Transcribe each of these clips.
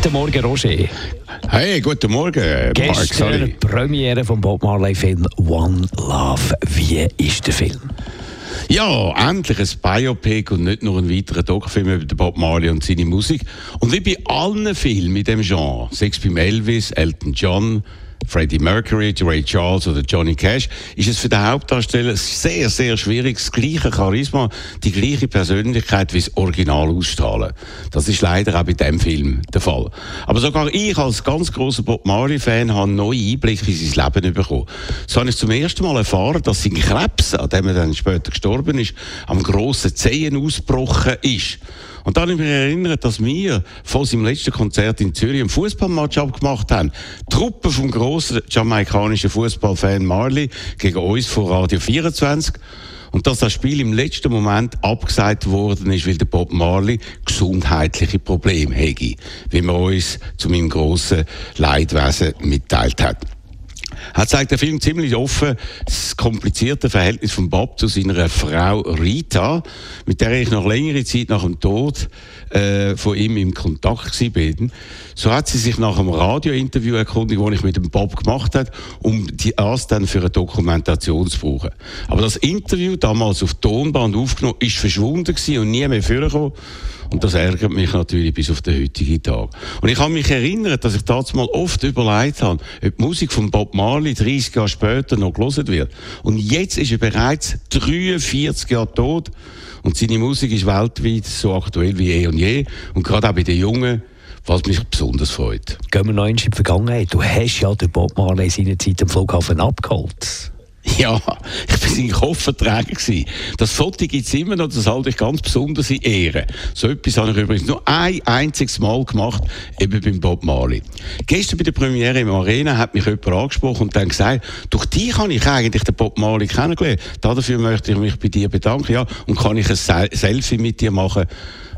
Guten Morgen, Roger. Hey, guten Morgen, Gestern Mark. Premiere vom Bob Marley Film One Love. Wie ist der Film? Ja, endlich ein Biopic und nicht nur ein weiterer Doc-Film über Bob Marley und seine Musik. Und wie bei allen Filmen in dem Genre, sechs beim Elvis, Elton John, Freddie Mercury, Ray Charles oder Johnny Cash, ist es für den Hauptdarsteller sehr, sehr schwierig, das gleiche Charisma, die gleiche Persönlichkeit wie das Original ausstrahlen. Das ist leider auch bei diesem Film der Fall. Aber sogar ich als ganz großer Bob Marley-Fan habe neue Einblicke in sein Leben bekommen. So habe ich zum ersten Mal erfahren, dass sein Krebs, an dem er dann später gestorben ist, am grossen Zehen ausgebrochen ist. Und dann habe ich mich erinnert, dass wir vor seinem letzten Konzert in Zürich ein Fußballmatch abgemacht haben. Die Truppe vom grossen jamaikanischen Fußballfan Marley gegen uns von Radio 24. Und dass das Spiel im letzten Moment abgesagt worden ist, weil der Bob Marley gesundheitliche Probleme hätte, wie man uns zu meinem grossen Leidwesen mitteilt hat. Er zeigt der Film ziemlich offen das komplizierte Verhältnis von Bob zu seiner Frau Rita, mit der ich noch längere Zeit nach dem Tod äh, von ihm im Kontakt war. So hat sie sich nach einem Radiointerview erkundigt, das ich mit dem Bob gemacht habe, um die das dann für eine Dokumentation zu brauchen. Aber das Interview, damals auf Tonband aufgenommen, ist verschwunden und nie mehr vorgekommen. Und das ärgert mich natürlich bis auf den heutigen Tag. Und ich kann mich erinnern, dass ich damals mal oft überlegt habe, ob die Musik von Bob Marley 30 Jahre später noch gelesen wird. Und jetzt ist er bereits 43 Jahre tot. Und seine Musik ist weltweit so aktuell wie eh und je. Und gerade auch bei den Jungen, was mich besonders freut. Gehen wir noch in die Vergangenheit. Du hast ja den Bob Marley seine Zeit am Flughafen abgeholt. Ja, ich war sein Kofferträger. Das Foto gibt es immer noch, das halte ich ganz besonders in Ehre. So etwas habe ich übrigens nur ein einziges Mal gemacht, eben beim Bob Marley. Gestern bei der Premiere im Arena hat mich jemand angesprochen und dann gesagt, durch dich habe ich eigentlich den Bob Marley kennengelernt. Dafür möchte ich mich bei dir bedanken, ja, und kann ich ein Selfie mit dir machen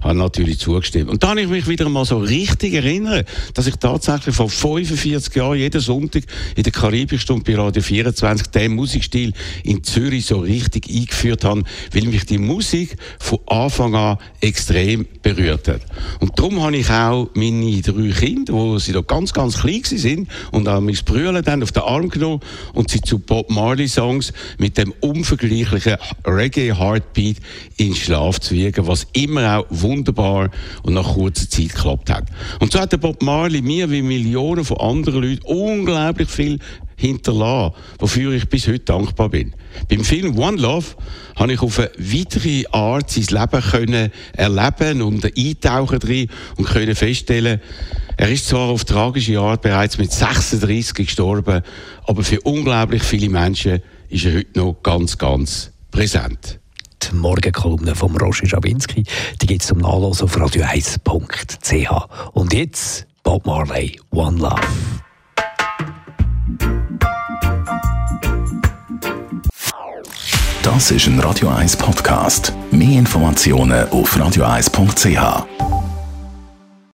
habe natürlich zugestimmt. Und dann habe ich mich wieder mal so richtig erinnern, dass ich tatsächlich vor 45 Jahren jeden Sonntag in der Karibikstunde bei Radio 24 den Musikstil in Zürich so richtig eingeführt habe, weil mich die Musik von Anfang an extrem berührt hat. Und darum habe ich auch meine drei Kinder, wo sie noch ganz, ganz klein sind und auch mein Brüder dann auf den Arm genommen und sie zu Bob Marley Songs mit dem unvergleichlichen Reggae Heartbeat in Schlaf zu wiegen, was immer auch wunderbar und nach kurzer Zeit geklappt hat. Und so hat der Bob Marley mir wie Millionen von anderen Leuten unglaublich viel hinterlassen, wofür ich bis heute dankbar bin. Beim Film One Love habe ich auf eine weitere Art sein Leben können erleben und eintauchen drin und können feststellen, er ist zwar auf tragische Art bereits mit 36 gestorben, aber für unglaublich viele Menschen ist er heute noch ganz, ganz präsent die Morgenkolumne von Roger Schabinski. Die gibt es zum Nachlesen auf radio1.ch. Und jetzt Bob Marley, One Love. Das ist ein Radio 1 Podcast. Mehr Informationen auf radio1.ch.